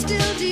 still do.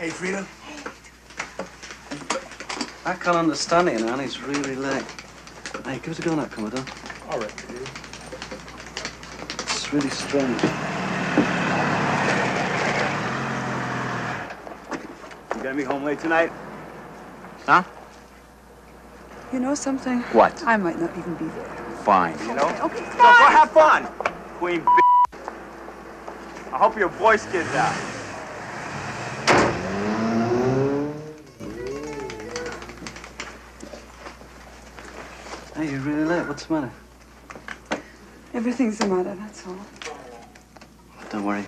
Hey, Frida. I can't understand it, man. It's really late. Hey, give it a go now, Commodore. All right, dude. It's really strange. You gonna be home late tonight? Huh? You know something? What? I might not even be there. Fine. You know? Okay, So go have fun, Queen B. I hope your voice gets out. Hey, you're really late. What's the matter? Everything's the matter, that's all. Don't worry.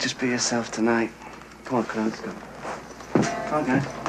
Just be yourself tonight. Come on, come on, let's go. Come